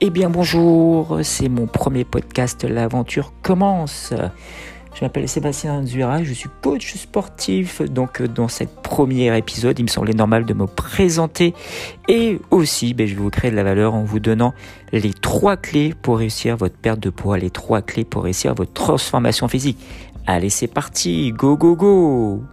Eh bien bonjour, c'est mon premier podcast L'aventure commence. Je m'appelle Sébastien Zura, je suis coach sportif. Donc euh, dans cet premier épisode, il me semblait normal de me présenter et aussi ben, je vais vous créer de la valeur en vous donnant les trois clés pour réussir votre perte de poids, les trois clés pour réussir votre transformation physique. Allez c'est parti, go go go